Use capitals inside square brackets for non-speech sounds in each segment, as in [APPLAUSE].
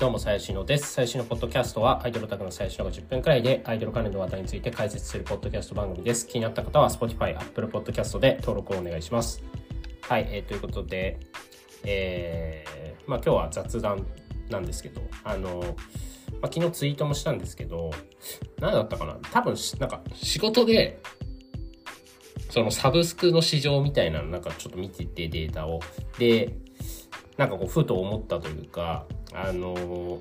どうも、最新のです。最新のポッドキャストは、アイドルタクの最新の10分くらいで、アイドル関連の話題について解説するポッドキャスト番組です。気になった方は、Spotify、Apple Podcast で登録をお願いします。はい、えー、ということで、えー、まあ今日は雑談なんですけど、あの、まあ、昨日ツイートもしたんですけど、何だったかな？多分、なんか仕事で、そのサブスクの市場みたいなのなんかちょっと見ててデータを。で、なんかこう、ふと思ったというか、あのー、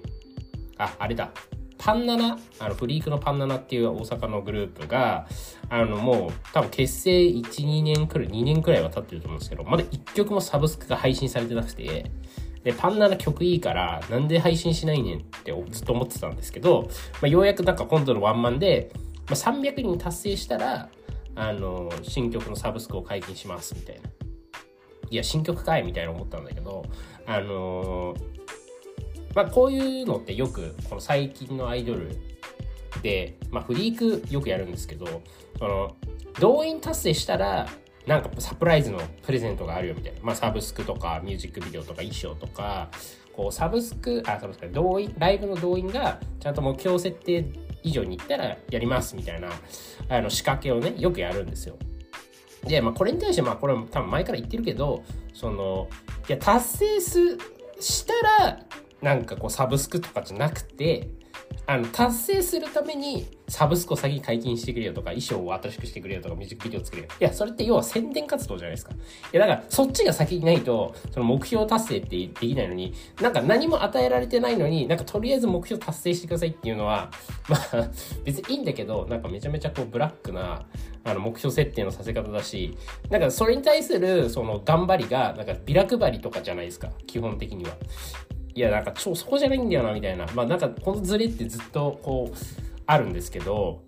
あ、あれだ。パンナナ、あの、フリークのパンナナっていう大阪のグループが、あの、もう、多分結成1、2年くらい、2年くらいは経ってると思うんですけど、まだ1曲もサブスクが配信されてなくて、で、パンナナ曲いいから、なんで配信しないねんってずっと思ってたんですけど、まあ、ようやくなんか今度のワンマンで、まあ、300人達成したら、あの、新曲のサブスクを解禁します、みたいな。いや、新曲かいみたいな思ったんだけど、あのまあ、こういうのってよく、この最近のアイドルで、まあ、フリークよくやるんですけど、その、動員達成したら、なんかサプライズのプレゼントがあるよみたいな。まあ、サブスクとか、ミュージックビデオとか、衣装とか、こう、サブスク、あ、サブスク、動員、ライブの動員が、ちゃんと目標設定以上に行ったらやりますみたいな、あの、仕掛けをね、よくやるんですよ。で、まあ、これに対して、まあ、これ多分前から言ってるけど、その、いや、達成す、したら、なんかこう、サブスクとかじゃなくて、あの、達成するために、サブスクを先に解禁してくれよとか、衣装を新しくしてくれよとか、ミュージックビデオ作れよ。いや、それって要は宣伝活動じゃないですか。いや、だから、そっちが先にないと、その目標達成ってできないのに、なんか何も与えられてないのに、なんかとりあえず目標達成してくださいっていうのは、[LAUGHS] まあ、別にいいんだけど、なんかめちゃめちゃこう、ブラックな、あの、目標設定のさせ方だし、なんかそれに対する、その、頑張りが、なんかビラ配りとかじゃないですか、基本的には。いや、なんか、超、そこじゃないんだよな、みたいな。まあ、なんか、このズレってずっと、こう、あるんですけど、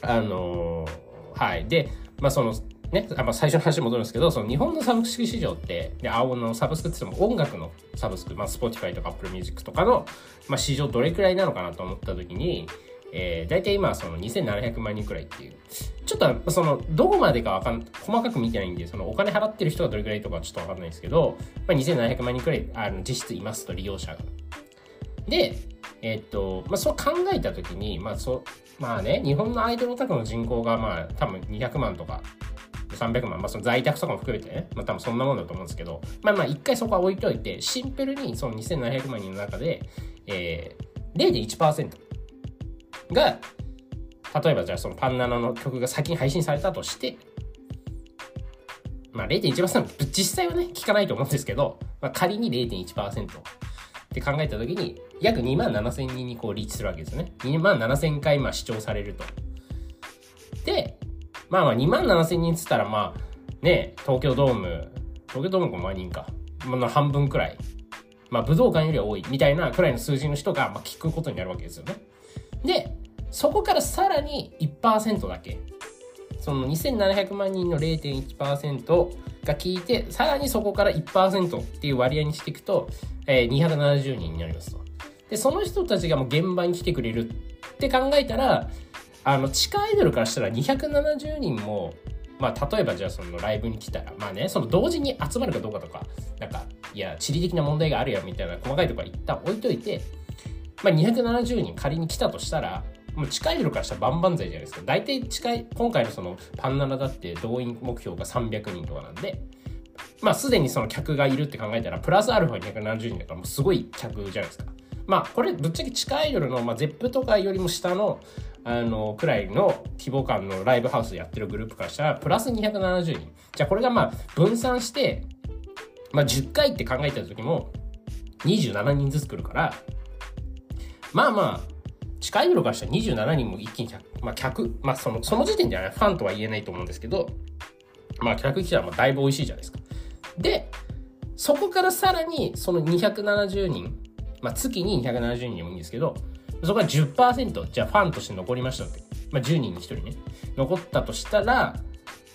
あのー、はい。で、まあ、その、ね、あまあ、最初の話に戻るんですけど、その日本のサブスク市場って、で、青のサブスクって言っても音楽のサブスク、まあ、Spotify とか Apple Music とかの、まあ、市場どれくらいなのかなと思った時に、えー、大体今その2700万人くらいっていう。ちょっとその、どこまでかわかん、細かく見てないんで、そのお金払ってる人がどれくらいとかちょっとわかんないですけど、まあ、2700万人くらいあの実質いますと、利用者が。で、えー、っと、まあ、そう考えたときに、まあ、そう、まあね、日本のアイドルオタクの人口がまあ、多分200万とか、300万、まあ、その在宅とかも含めてね、まあ、多分そんなもんだと思うんですけど、まあまあ、一回そこは置いといて、シンプルにその2700万人の中で、えー、0.1%。が、例えばじゃあそのパンナナの曲が先に配信されたとして、まあ0.1%、実際はね、聞かないと思うんですけど、まあ、仮に0.1%って考えたときに、約2万7千人にこうリーチするわけですよね。2万7千回まあ視聴されると。で、まあまあ2万7千人っつったらまあ、ね、東京ドーム、東京ドーム5万人か。まあ半分くらい。まあ武道館よりは多いみたいなくらいの数字の人がまあ聞くことになるわけですよね。で、そこからさらに1%だけ。その2700万人の0.1%が聞いて、さらにそこから1%っていう割合にしていくと、えー、270人になりますと。で、その人たちがもう現場に来てくれるって考えたら、あの、地下アイドルからしたら270人も、まあ、例えばじゃあそのライブに来たら、まあね、その同時に集まるかどうかとか、なんか、いや、地理的な問題があるよみたいな細かいところは一旦置いといて、まあ、270人仮に来たとしたら、もう近い色からしたら万々歳じゃないですか。大体近い、今回のそのパンナナだって動員目標が300人とかなんで、まあすでにその客がいるって考えたら、プラスアルファ270人だからもうすごい客じゃないですか。まあこれぶっちゃけ近い夜の、まあ、ゼップとかよりも下の、あの、くらいの規模感のライブハウスやってるグループからしたら、プラス270人。じゃあこれがまあ分散して、まあ10回って考えた時も、27人ずつ来るから、まあまあ、近い頃からしたら27人も一気に客、まあ客、まあその、その時点では、ね、ファンとは言えないと思うんですけど、まあ客来たらだいぶ美味しいじゃないですか。で、そこからさらにその270人、まあ月に270人でもいいんですけど、そこが10%、じゃあファンとして残りましたって。まあ10人に1人ね、残ったとしたら、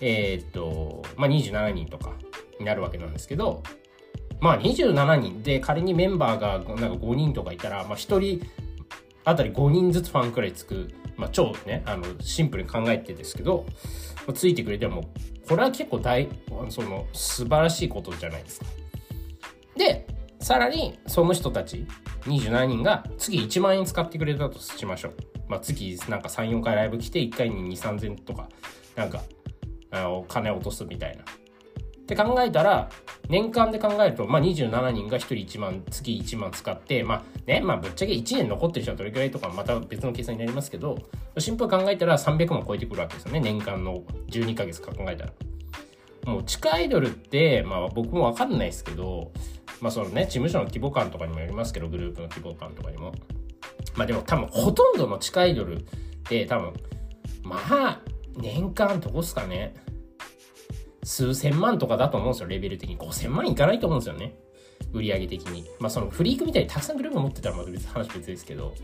えー、っと、まあ27人とかになるわけなんですけど、まあ27人で仮にメンバーがなんか5人とかいたら、まあ1人あたり5人ずつファンくらいつく、まあ、超ね、あの、シンプルに考えてですけど、まついてくれても、これは結構大、その、素晴らしいことじゃないですか。で、さらに、その人たち、27人が月1万円使ってくれたとしましょう。まあ、月なんか3、4回ライブ来て、1回に2、3000とか、なんか、あの、金落とすみたいな。って考えたら、年間で考えると、まあ、27人が1人1万、月1万使って、まあね、まあ、ぶっちゃけ1年残ってる人はどれくらいとか、また別の計算になりますけど、シンプル考えたら300万超えてくるわけですよね、年間の12ヶ月か考えたら。もう地下アイドルって、まあ僕もわかんないですけど、まあそのね、事務所の規模感とかにもよりますけど、グループの規模感とかにも。まあでも多分ほとんどの地下アイドルって多分、まあ、年間どこっすかね。数千万とかだと思うんですよ、レベル的に。5000万いかないと思うんですよね。売り上げ的に。まあそのフリークみたいにたくさんグループ持ってたらまた別話別ですけど。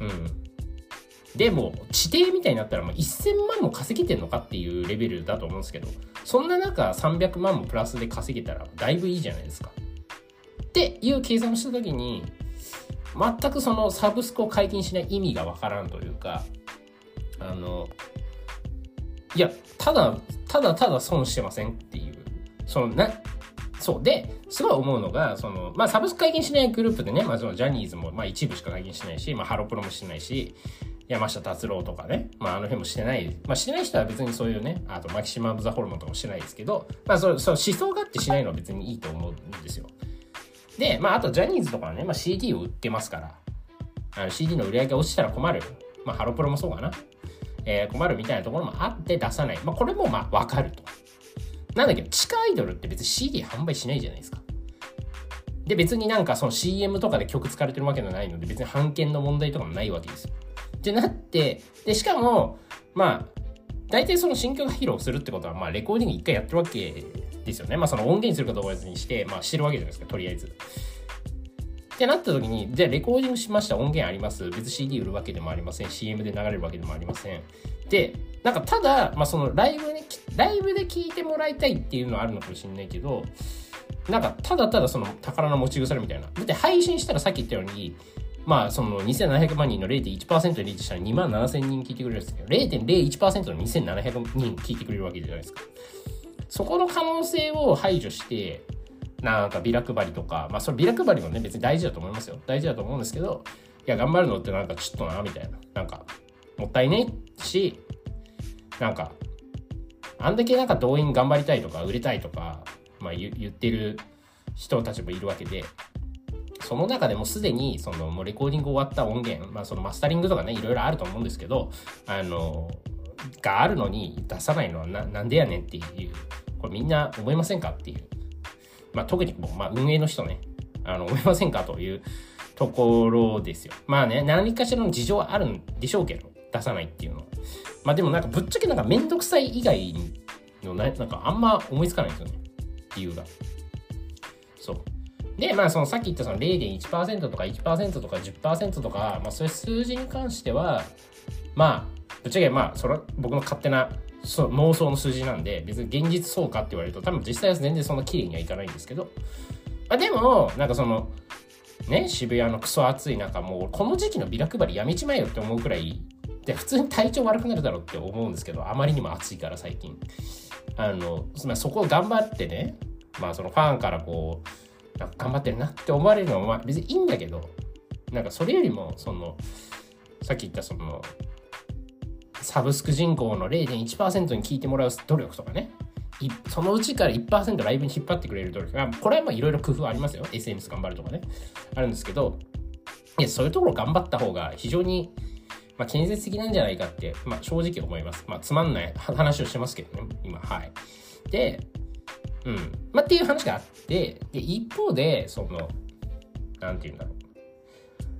うん。でも、地底みたいになったらもう1000万も稼げてんのかっていうレベルだと思うんですけど、そんな中300万もプラスで稼げたらだいぶいいじゃないですか。っていう計算をした時に、全くそのサブスクを解禁しない意味がわからんというか、あの、いや、ただ、ただただ損してませんっていう、そのな、そう。で、すごい思うのが、その、まあ、サブスク解禁しないグループでね、まあ、そのジャニーズも、まあ、一部しか解禁しないし、まあ、ハロプロもしてないし、山下達郎とかね、まあ、あの辺もしてない、まあ、してない人は別にそういうね、あとマキシマム・ザ・ホルモンとかもしてないですけど、まあ、そそ思想があってしないのは別にいいと思うんですよ。で、まあ、あとジャニーズとかはね、まあ、CD を売ってますから、あの CD の売り上げ落ちたら困る。まあ、ハロプロもそうかな。えー、困るみたいなところもあって出さない。まあ、これもまあ、わかると。なんだけど、地下アイドルって別に CD 販売しないじゃないですか。で、別になんかその CM とかで曲使われてるわけではないので、別に版権の問題とかもないわけですよ。ってなって、で、しかも、まあ、大体その新曲披露するってことは、まあ、レコーディング一回やってるわけですよね。まあ、その音源にするかどうかにして、まあ、してるわけじゃないですか、とりあえず。ってなった時に、じゃあレコーディングしました、音源あります。別 CD 売るわけでもありません。CM で流れるわけでもありません。で、なんかただ、まあ、そのライブに、ライブで聴いてもらいたいっていうのはあるのかもしれないけど、なんかただただその宝の持ち腐れみたいな。だって配信したらさっき言ったように、まあ、その2700万人の0.1%でリーチしたら2万7000人聞いてくれるんですけど、0.01%の2700人聞いてくれるわけじゃないですか。そこの可能性を排除して、なんかビラ配りとか、まあそれビラ配りもね別に大事だと思いますよ。大事だと思うんですけど、いや頑張るのってなんかちょっとな、みたいな。なんか、もったいねえし、なんか、あんだけなんか動員頑張りたいとか売れたいとか、まあ言ってる人たちもいるわけで、その中でもすでにそのもうレコーディング終わった音源、まあ、そのマスタリングとかねいろいろあると思うんですけどあのがあるのに出さないのはななんでやねんっていうこれみんな思いませんかっていう、まあ、特にもう、まあ、運営の人ね。あの思いませんかというところですよ。まあね何かしらの事情はあるんでしょうけど出さないっていうのは。まあでもなんかぶっちゃけなんかめんどくさい以外のななんかあんま思いつかないんですよね。理由が。そう。で、まあ、そのさっき言ったその0.1%とか1%とか10%とか、まあ、そういう数字に関しては、まあ、ぶっちゃけ、まあ、それは僕の勝手なそ妄想の数字なんで、別に現実そうかって言われると、多分実際は全然そんな綺麗にはいかないんですけど、まあ、でも、なんかその、ね、渋谷のクソ暑い中、もうこの時期のビラ配りやめちまえよって思うくらい、で、普通に体調悪くなるだろうって思うんですけど、あまりにも暑いから最近。あの、まあ、そこを頑張ってね、まあそのファンからこう、なんか頑張ってるなって思われるのは別にいいんだけど、なんかそれよりも、その、さっき言ったその、サブスク人口の0.1%に聞いてもらう努力とかね、そのうちから1%ライブに引っ張ってくれる努力が、これはいろいろ工夫ありますよ。SNS 頑張るとかね。あるんですけど、いや、そういうところ頑張った方が非常に、まあ、建設的なんじゃないかって、まあ、正直思います。まあ、つまんない話をしてますけどね、今、はい。で、うん。まあ、っていう話があって、で、一方で、その、なんて言うんだろう。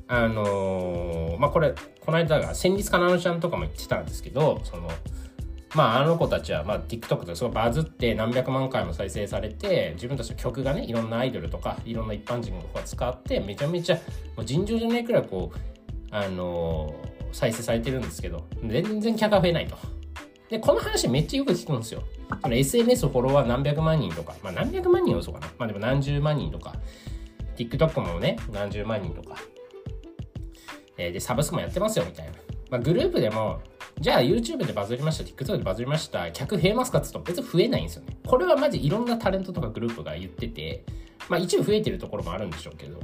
あのー、まあ、これ、この間が、戦慄かなのちゃんとかも言ってたんですけど、その、まあ、あの子たちは、まあ、TikTok ですごいバズって何百万回も再生されて、自分たちの曲がね、いろんなアイドルとか、いろんな一般人が使って、めちゃめちゃ、もう尋常じゃないくらいこう、あのー、再生されてるんですけど、全然客が増えないと。で、この話めっちゃよく聞くんですよ。その SNS フォロワー何百万人とか、まあ何百万人は嘘かな。まあでも何十万人とか、TikTok もね、何十万人とか。えー、で、サブスクもやってますよ、みたいな。まあグループでも、じゃあ YouTube でバズりました、TikTok でバズりました、客増えますかって言うと別に増えないんですよね。これはマジいろんなタレントとかグループが言ってて、まあ一部増えてるところもあるんでしょうけど、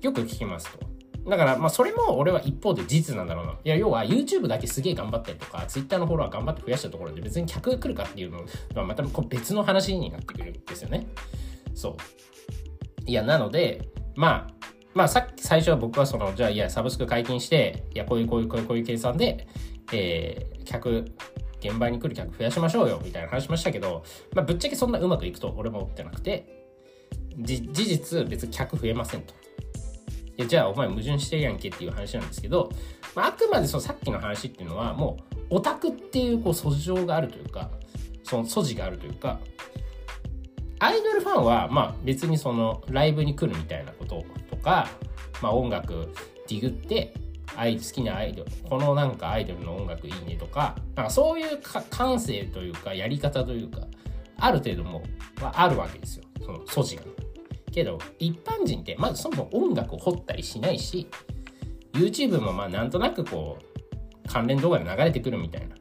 よく聞きますと。だから、まあ、それも俺は一方で事実なんだろうな。いや、要は YouTube だけすげえ頑張ったりとか、Twitter のフォロワー頑張って増やしたところで別に客が来るかっていうのは、またこう別の話になってくるんですよね。そう。いや、なので、まあ、まあ、さっき最初は僕はその、じゃあ、いや、サブスク解禁して、いや、こういう、こういう、こういう、こういう計算で、えー、客、現場に来る客増やしましょうよ、みたいな話しましたけど、まあ、ぶっちゃけそんなうまくいくと俺も思ってなくて、事実、別に客増えませんと。いやじゃあお前矛盾してるやんけっていう話なんですけど、まあ、あくまでそのさっきの話っていうのはもうオタクっていうこう素性があるというかその素地があるというかアイドルファンはまあ別にそのライブに来るみたいなこととか、まあ、音楽ディグってアイ好きなアイドルこのなんかアイドルの音楽いいねとかなんかそういう感性というかやり方というかある程度もはあるわけですよ。その素地が。けど一般人ってまずそもそも音楽を掘ったりしないし YouTube もまあなんとなくこう関連動画で流れてくるみたいな。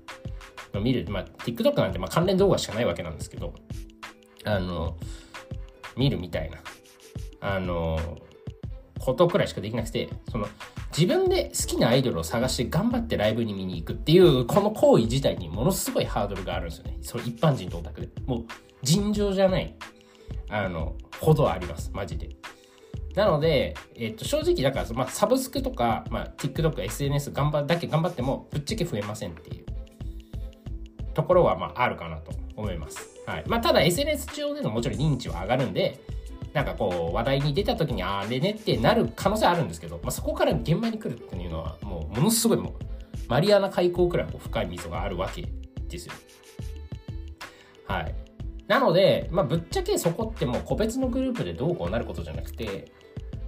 の見る、まあ、TikTok なんてまあ関連動画しかないわけなんですけどあの見るみたいな。あのことくらいしかできなくてその自分で好きなアイドルを探して頑張ってライブに見に行くっていうこの行為自体にものすごいハードルがあるんですよねそれ一般人とオタクでもう尋常じゃないあのほどあります、マジで。なので、えっと、正直だから、まあ、サブスクとか、まあ、TikTok、SNS 頑張だけ頑張っても、ぶっちゃけ増えませんっていうところは、まあ、あるかなと思います。はい。まあ、ただ SNS 上でのもちろん認知は上がるんで、なんかこう、話題に出た時に、あれねってなる可能性あるんですけど、まあ、そこから現場に来るっていうのは、もう、ものすごいもう、マリアナ海溝くらい深い溝があるわけですよ。はい。なので、まあ、ぶっちゃけそこってもう個別のグループでどうこうなることじゃなくて、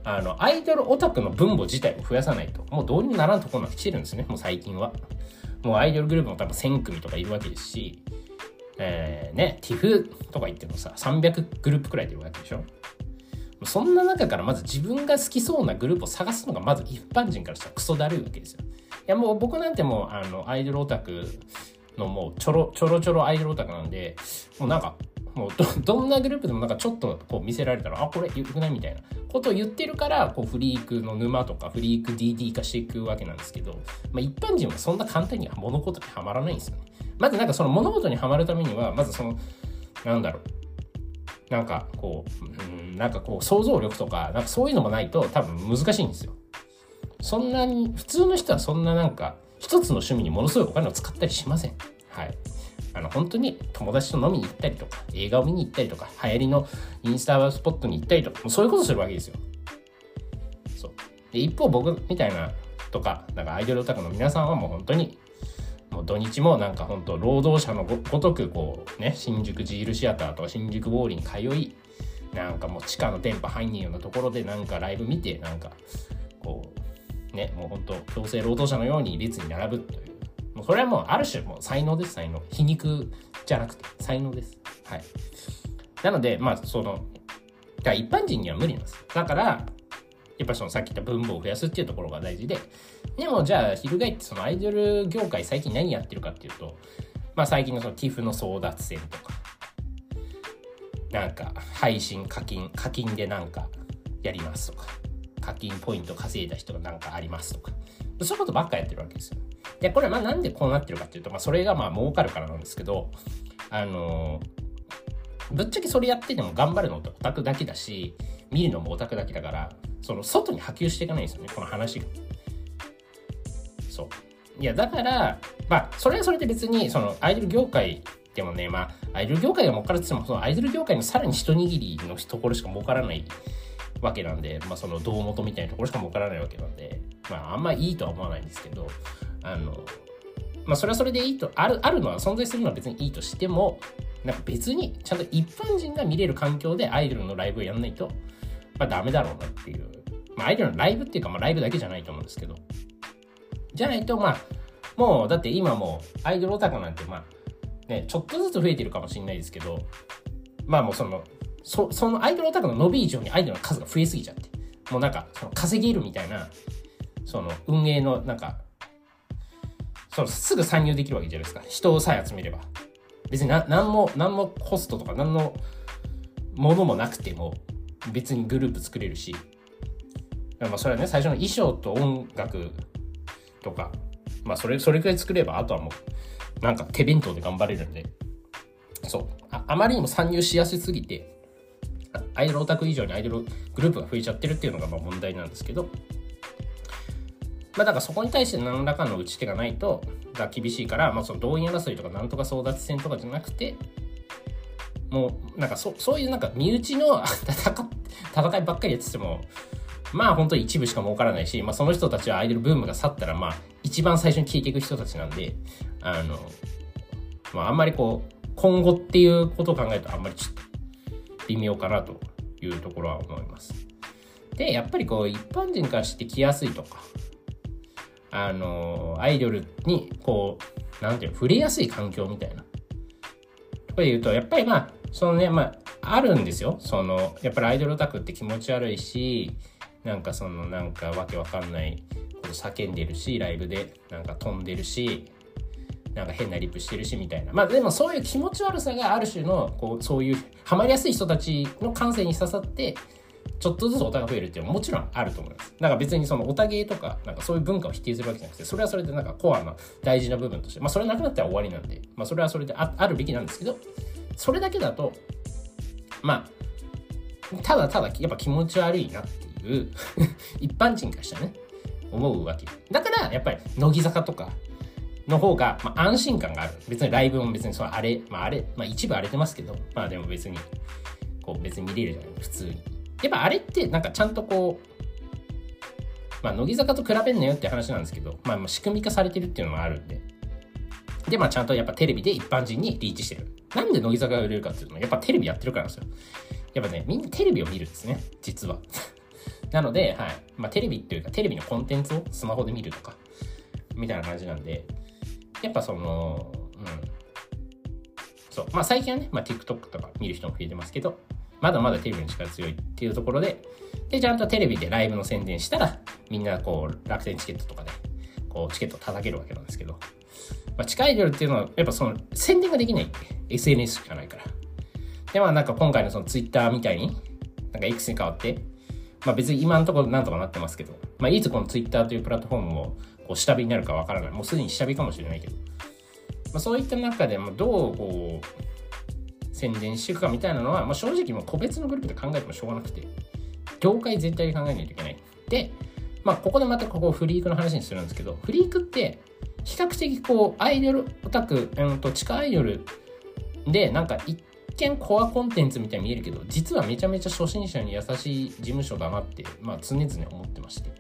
あの、アイドルオタクの分母自体を増やさないと、もうどうにもならんところまで来てるんですね、もう最近は。もうアイドルグループも多分1000組とかいるわけですし、えー、ね、TIFF とか言ってもさ、300グループくらいいるわけでしょそんな中からまず自分が好きそうなグループを探すのがまず一般人からしたらクソだるいわけですよ。いやもう僕なんてもうあのアイドルオタクのもうちょろちょろちょろアイドルオタクなんで、もうなんかもうど [LAUGHS] どんなグループでもなんかちょっとこう見せられたらあこれよくない？みたいなことを言ってるからこうフリークの沼とかフリーク DD 化していくわけなんですけど、まあ、一般人はそんな簡単には物事にはまらないんですよね。まずなんかその物事にはまるためにはまずそのなんだろうなんかこう、うん、なんかこう想像力とかなんかそういうのもないと多分難しいんですよ。そんなに普通の人はそんななんか一つの趣味にものすごいお金を使ったりしません。はい。あの、本当に友達と飲みに行ったりとか、映画を見に行ったりとか、流行りのインスタスポットに行ったりとか、もうそういうことするわけですよ。そう。で、一方僕みたいなとか、なんかアイドルオタクの皆さんはもう本当に、土日もなんか本当労働者のごとくこうね、新宿ジールシアターとか新宿ウォーリーに通い、なんかもう地下の電波入んねえようなところでなんかライブ見て、なんかこう、ね、もう本当強制労働者のように列に並ぶというもうそれはもうある種もう才能です、才能。皮肉じゃなくて、才能です。はい。なので、まあ、その、一般人には無理なんです。だから、やっぱそのさっき言った分母を増やすっていうところが大事で、でもじゃあ、翻ってそのアイドル業界最近何やってるかっていうと、まあ最近のその TIF の争奪戦とか、なんか配信課金、課金でなんかやりますとか、課金ポイント稼いだ人がなんかありますとか、そういうことばっかやってるわけですよ。で、これはまあなんでこうなってるかっていうと、まあそれがまあ儲かるからなんですけど、あの、ぶっちゃけそれやってても頑張るのってオタクだけだし、見るのもオタクだけだから、その外に波及していかないんですよね、この話が。そう。いや、だから、まあ、それはそれで別に、その、アイドル業界でもね、まあ、アイドル業界が儲かるって言っても、そのアイドル業界のさらに一握りのところしか儲からないわけなんで、まあ、その胴元みたいなところしか儲からないわけなんで、まあ、あんまいいとは思わないんですけど、あの、まあ、それはそれでいいと、ある、あるのは存在するのは別にいいとしても、なんか別に、ちゃんと一般人が見れる環境でアイドルのライブをやんないと、まあ、ダメだろうなっていう。まあ、アイドルのライブっていうか、まあ、ライブだけじゃないと思うんですけど。じゃないと、まあ、もう、だって今もう、アイドルオタクなんて、まあ、ね、ちょっとずつ増えてるかもしれないですけど、まあもうその、そそのアイドルオタクの伸び以上にアイドルの数が増えすぎちゃって、もうなんか、その稼げるみたいな、その運営のなんか、そのすぐ参入できるわけじゃないですか。人をさえ集めれば。別にな何も、何もコストとか何のものもなくても、別にグループ作れるし。まあそれはね最初の衣装と音楽とか。まあそれそれくらい作ればあとはもうなんか手弁当で頑張れるんで。そう。ああまりにも参入しやすすぎてアイドルオタク以上にアイドルグループが増えちゃってるっていうのがまあ問題なんですけど。まあだからそこに対して何らかの打ち手がないとが厳しいから、まあ、その動員争いとかなんとか争奪戦とかじゃなくてもうなんかそそういうなんか身内の [LAUGHS] 戦いばっかりやっててもまあ本当に一部しか儲からないし、まあ、その人たちはアイドルブームが去ったらまあ一番最初に消えていく人たちなんであの、まあ、あんまりこう今後っていうことを考えるとあんまりちょっと微妙かなというところは思います。でやっぱりこう一般人からして来やすいとかあのアイドルにこうなんていうの触れやすい環境みたいなとか言うとやっぱりまあそのねまああるんですよ。そのやっぱりアイドルオタクって気持ち悪いしなんかそのなんかわけわかんないこと叫んでるしライブでなんか飛んでるしなんか変なリップしてるしみたいな。まあでもそういう気持ち悪さがある種のこうそういうハマりやすい人たちの感性に刺さってちょっとずつオタが増えるっていうのはもちろんあると思います。だか別にそのオタゲーとか、なんかそういう文化を否定するわけじゃなくて、それはそれでなんかコアな大事な部分として、まあそれなくなったら終わりなんで、まあそれはそれであるべきなんですけど、それだけだと、まあ、ただただやっぱ気持ち悪いなっていう [LAUGHS] 一般人からしたらね、思うわけ。だから、やっぱり、乃木坂とかの方が、まあ、安心感がある。別にライブも別にそのあれ、まああれ、まあ一部荒れてますけど、まあでも別に、こう別に見れるじゃない、普通に。やっぱあれってなんかちゃんとこう、まあ乃木坂と比べんなよって話なんですけど、まあ仕組み化されてるっていうのもあるんで。で、まあちゃんとやっぱテレビで一般人にリーチしてる。なんで乃木坂が売れるかっていうと、やっぱテレビやってるからなんですよ。やっぱね、みんなテレビを見るんですね、実は。[LAUGHS] なので、はい。まあ、テレビっていうか、テレビのコンテンツをスマホで見るとか、みたいな感じなんで、やっぱその、うん。そう。まあ、最近はね、まあ、TikTok とか見る人も増えてますけど、まだまだテレビの力強いっていうところで、で、ちゃんとテレビでライブの宣伝したら、みんなこう、楽天チケットとかで、こう、チケット叩けるわけなんですけど、まあ、地下アイドルっていうのは、やっぱその、宣伝ができない、SNS しかないから。で、まあなんか今回のその Twitter みたいに、なんか X に変わって、まあ別に今のところなんとかなってますけど、まあいつこの Twitter というプラットフォームもこう下火になるかわからない。もうすでに下火かもしれないけど、まあそういった中でもどうこう、宣伝していくかみたいなのは、まあ正直もう個別のグループで考えてもしょうがなくて、業界全体で考えないといけない。で、まあここでまたここフリークの話にするんですけど、フリークって比較的こうアイドルオタク、うんと地下アイドルでなんか一見コアコンテンツみたいに見えるけど実はめちゃめちゃ初心者に優しい事務所だなって、まあ、常々思ってまして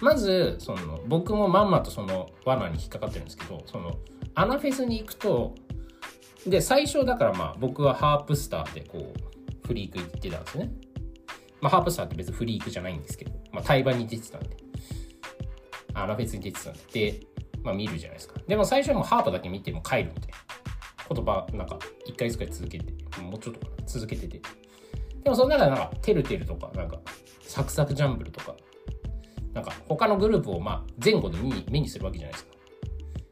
まずその僕もまんまとその罠に引っかかってるんですけどそのアナフェスに行くとで最初だからまあ僕はハープスターでこうフリーク行ってたんですね。まあハープスターって別にフリークじゃないんですけど、まあ、対バンに出てたんで。アナフェスに出てたんで。まあ見るじゃないですか。でも最初はもうハープだけ見ても帰るみたいな。言葉なんか1ヶ月くらい続けて。もうちょっと続けてて。でもその中でなんかてるてるとかなんかサクサクジャンブルとかなんか他のグループをまあ前後で目にするわけじゃないですか。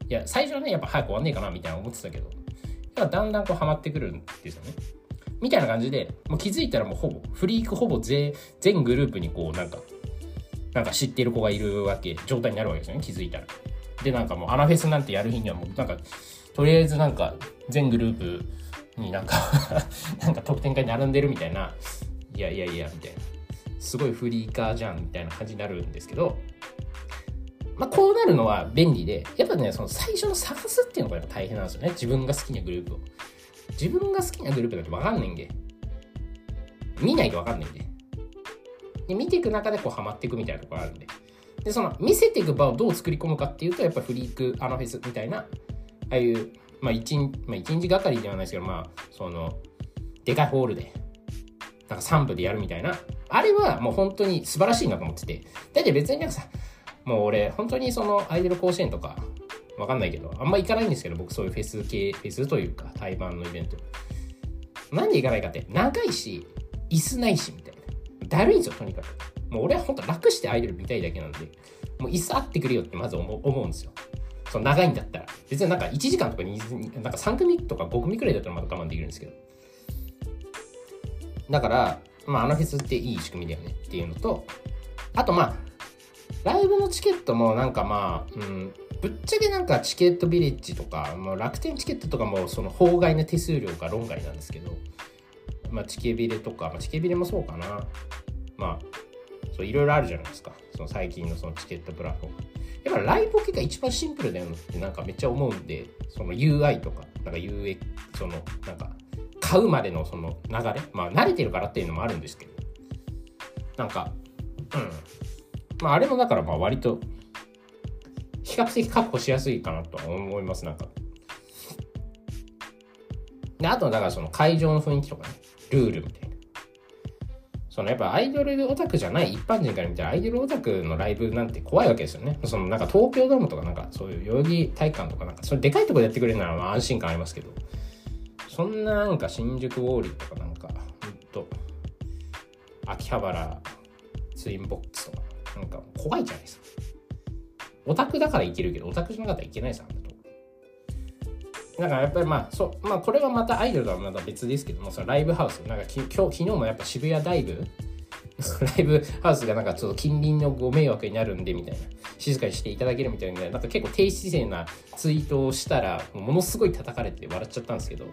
いや最初はねやっぱ早く終わんねえかなみたいな思ってたけど。だだんだんこうハマってくるんですよね。みたいな感じでもう気づいたらもうほぼフリークほぼ全全グループにこうなんかなんか知ってる子がいるわけ状態になるわけですよね気づいたら。でなんかもうアナフェスなんてやる日にはもうなんかとりあえずなんか全グループになんか [LAUGHS] なんか得点会並んでるみたいないやいやいやみたいな。すごいフリーカーじゃんみたいな感じになるんですけどまあこうなるのは便利でやっぱねその最初の探すっていうのがやっぱ大変なんですよね。自分が好きなグループを。自分が好きなグループだと分かんないんで。見ないと分かんないんで。で見ていく中でこうハマっていくみたいなところがあるんで。でその見せていく場をどう作り込むかっていうとやっぱフリークアナフェスみたいなああいう、まあ一日、まあ一日がかりではないですけど、まあ、その、でかいホールで、なんか3部でやるみたいな、あれはもう本当に素晴らしいなと思ってて、だって別になんかさ、もう俺、本当にそのアイドル甲子園とか、わかんないけど、あんま行かないんですけど、僕そういうフェス系、フェスというか、対バンのイベント。なんで行かないかって、長いし、椅子ないし、みたいな。だるいんですよ、とにかく。もう俺は本当楽してアイドル見たいだけなんで、もう椅子あってくれよってまず思うんですよ。その長いんだったら。別になんか1時間とか2、なんか3組とか5組くらいだったらまだ我慢できるんですけど。だからまああのフェスっていい仕組みだよねっていうのとあとまあライブのチケットもなんかまあ、うん、ぶっちゃけなんかチケットビレッジとかもう楽天チケットとかもその法外な手数料が論外なんですけどまあチケビレとか、まあ、チケビレもそうかな。まあそういろいろあるじゃないですか。その最近のそのチケットプラット。フォームやっぱライブ系が一番シンプルだよってなんかめっちゃ思うんでその UI とかなんか UX そのなんか買うまでのその流れまあ慣れてるからっていうのもあるんですけどなんかうん。まああれもだからまあ割と比較的確保しやすいかなとは思いますなんか。であとだからその会場の雰囲気とかねルールみたいな。そのやっぱアイドルオタクじゃない一般人から見たらアイドルオタクのライブなんて怖いわけですよね。そのなんか東京ドームとかなんかそういう代々木体育館とかなんかそれでかいとこでやってくれるならまあ安心感ありますけど、そんななんか新宿ウォーリーとかなんか、ほんと、秋葉原ツインボックスとか、なんか怖いじゃないですか。オタクだからいけるけど、オタクじゃなかったらいけないです、あんなと。だからやっぱりまあ、そう、まあこれはまたアイドルとはまた別ですけども、そのライブハウス、なんかき今日、昨日もやっぱ渋谷ダイブ？[LAUGHS] ライブハウスがなんかちょっと近隣のご迷惑になるんでみたいな静かにしていただけるみたいななんか結構低姿勢なツイートをしたらものすごい叩かれて笑っちゃったんですけど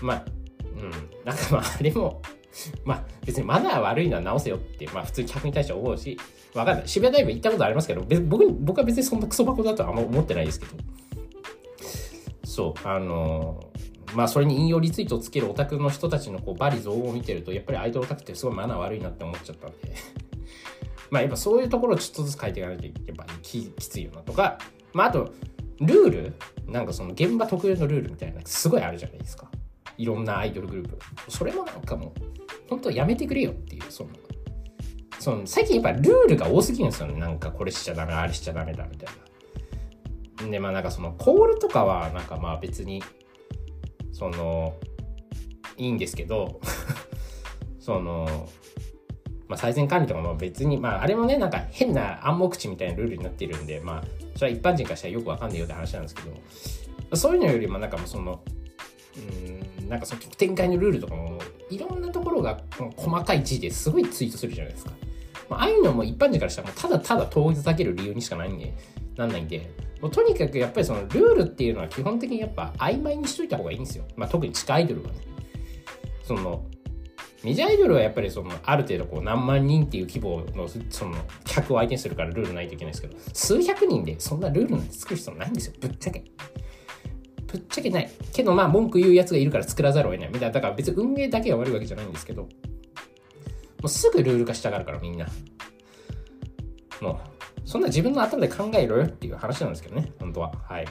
まあうんなんかまああれも [LAUGHS] まあ別にマナー悪いのは直せよってまあ普通客に対して思うしわかんない。渋谷ダイブ行ったことありますけど僕僕は別にそんなクソ箱だとはあんま思ってないですけど。そうあのまあそれに引用リツイートをつけるオタクの人たちのこうバリ増を見てるとやっぱりアイドルオタクってすごいマナー悪いなって思っちゃったんで。[LAUGHS] まあやっぱそういうところをちょっとずつ変えていかないとやっぱりききついよなとか。まああとルール。なんかその現場特有のルールみたいなすごいあるじゃないですか。いろんなアイドルグループ。それもなんかもう本当やめてくれよっていうそのその最近やっぱルールが多すぎるんですよね。なんかこれしちゃダメあれしちゃダメだみたいな。でまあなんかそのコールとかはなんかまあ別にそのいいんですけど [LAUGHS] そのまあ、最善管理とかも別に、まあ、あれもね、なんか変な暗黙知みたいなルールになってるんで、まあ、それは一般人からしたらよくわかんないよって話なんですけど、そういうのよりも、なんかもその、うん、なんかその展開のルールとかも、いろんなところが細かい字ですごいツイートするじゃないですか。まあ、あいうのも一般人からしたら、ただただ遠ざける理由にしかないんで、なんないんで、もうとにかくやっぱりそのルールっていうのは基本的にやっぱ曖昧にしといた方がいいんですよ。まあ、特に地下アイドルはね。そのメジャーアイドルはやっぱりそのある程度こう何万人っていう規模のその客を相手にするからルールないといけないですけど数百人でそんなルールなんて作る必要ないんですよぶっちゃけぶっちゃけないけどまあ文句言うやつがいるから作らざるを得ないみたいなだから別に運営だけが悪いわけじゃないんですけどもうすぐルール化したがるからみんなもうそんな自分の頭で考えろよっていう話なんですけどね、本当は。はい。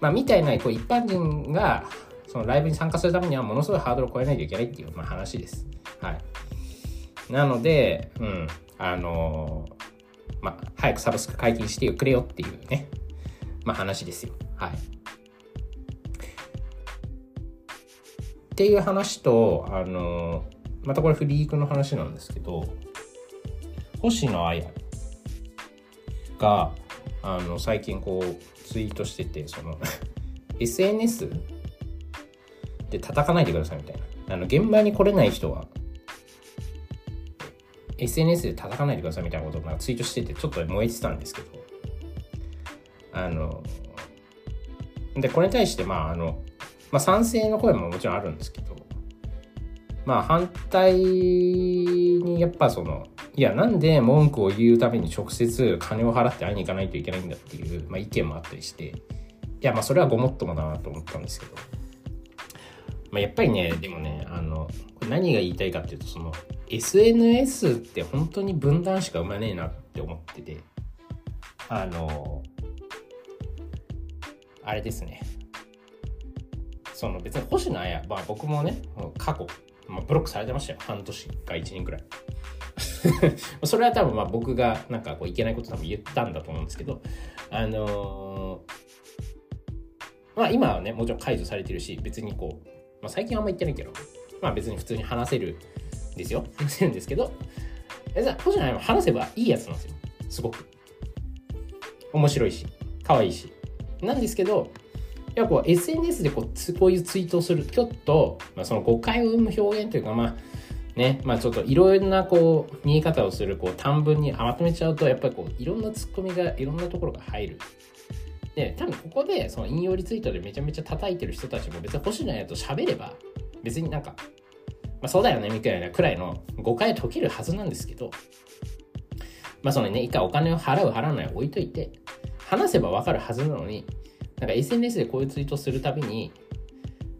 まあ、みたいな、こう、一般人が、そのライブに参加するためには、ものすごいハードルを超えないといけないっていう、まあ、話です。はい。なので、うん、あのー、まあ、早くサブスク解禁してくれよっていうね、まあ、話ですよ。はい。っていう話と、あの、またこれフリークの話なんですけど、星野彩があの最近こうツイートしててその [LAUGHS] SNS で叩かないでくださいみたいな。あの現場に来れない人は SNS で叩かないでくださいみたいなことをなんかツイートしててちょっと燃えてたんですけどあのでこれに対してまああの、まあ、賛成の声ももちろんあるんですけどまあ反対にやっぱそのいや、なんで文句を言うために直接金を払って会いに行かないといけないんだっていう、まあ、意見もあったりして、いや、まあそれはごもっともだなと思ったんですけど、まあ、やっぱりね、でもね、あの、何が言いたいかっていうと、その、SNS って本当に分断しか生まねえなって思ってて、あの、あれですね。その別に星野綾、まあ僕もね、過去、まあ、ブロックされてましたよ。半年か1年くらい。[LAUGHS] それは多分まあ僕がなんかこういけないこと多分言ったんだと思うんですけど、あのー、まあ今はね、もちろん解除されてるし、別にこう、まあ最近はあんま言ってないけど、まあ別に普通に話せるんですよ。話せるんですけど、え、じゃあ、じゃない話せばいいやつなんですよ。すごく。面白いし、可愛いし。なんですけど、やっぱ SNS でこうこういうツイートをするちょっと、まあ、その誤解を生む表現というかまあね、まあちょっといろんなこう見え方をするこう短文にまとめちゃうとやっぱりこういろんなツッコミがいろんなところが入る。で、多分ここでその引用リツイートでめちゃめちゃ叩いてる人たちも別に星野やと喋れば別になんか、まあそうだよねみたいなくらいの誤解解けるはずなんですけど、まあそのね、一回お金を払う払わない置いといて、話せばわかるはずなのに、なんか SNS でこういうツイートするたびに、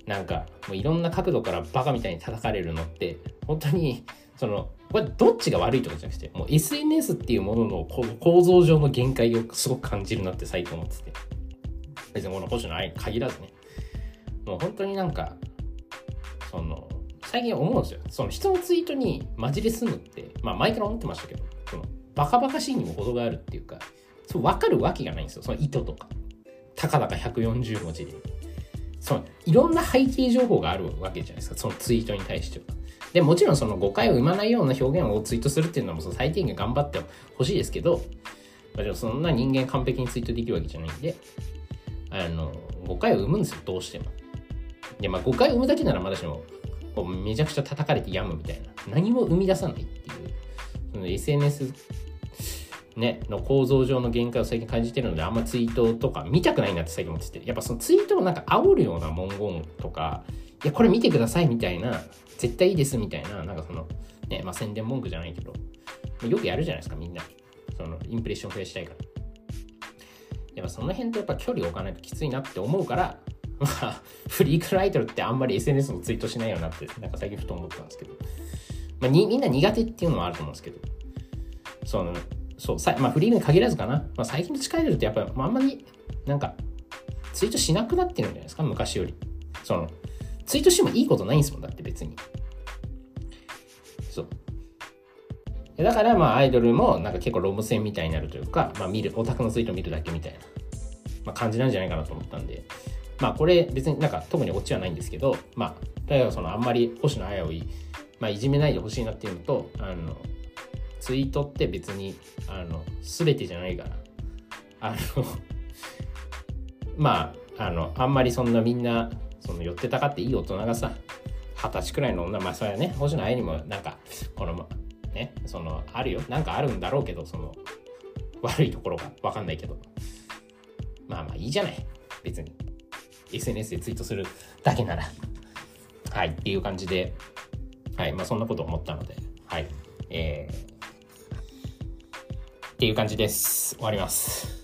なんかもういろんな角度からバカみたいに叩かれるのって本当にそのこれどっちが悪いとかじゃなくてもう SNS っていうものの構造上の限界をすごく感じるなって最近思ってて。別にこの星野愛限らずね。もう本当になんかその最近思うんですよ。その人のツイートに混じりすんのってまあ前から思ってましたけどそのバカバカしいにも程があるっていうかそう分かるわけがないんですよ。その意図とか。たかだか140文字でそのいろんな背景情報があるわけじゃないですかそのツイートに対しては。でもちろんその誤解を生まないような表現をツイートするっていうのもその最低限頑張ってほしいですけど、まあ、そんな人間完璧にツイートできるわけじゃないんであの誤解を生むんですよどうしても。でまあ誤解を生むだけならまだしもこうめちゃくちゃ叩かれて病むみたいな何も生み出さないっていうその SNS ね、の構造上の限界を最近感じてるので、あんまツイートとか見たくないなって最近思ってて、やっぱそのツイートをなんか煽るような文言とか、いや、これ見てくださいみたいな、絶対いいですみたいな、なんかその、ね、まあ宣伝文句じゃないけど、よくやるじゃないですか、みんな。その、インプレッション増やしたいから。やっぱその辺とやっぱ距離を置かないときついなって思うから、[LAUGHS] まあ、フリークライトルってあんまり SNS もツイートしないよなって、なんか最近ふと思ったんですけど、まあ、みんな苦手っていうのもあると思うんですけど、その、そうさまあ、フリーに限らずかな、まあ、最近の力入れるとやっぱり、まあ、あんまりなんかツイートしなくなってるんじゃないですか？昔より。そのツイートしてもいいことないんですもんだって別に。そう。だからまあアイドルもなんか結構ロム線みたいになるというか、まあ、見るオタクのツイート見るだけみたいな、まあ、感じなんじゃないかなと思ったんで。まあこれ別になんか特にオチはないんですけどまあ例えばそのあんまり星野綾をい,、まあ、いじめないでほしいなっていうのとあのツイートって別にあの全てじゃないから。あの [LAUGHS] まああのあんまりそんなみんなその寄ってたかっていい大人がさ二十歳くらいの女まあそれはね星野愛にもなんかこのねそのあるよ。なんかあるんだろうけどその悪いところが分かんないけど。まあまあいいじゃない。別に。SNS でツイートするだけなら。はいっていう感じで。はいまあそんなこと思ったので。はい。えーっていう感じです。終わります。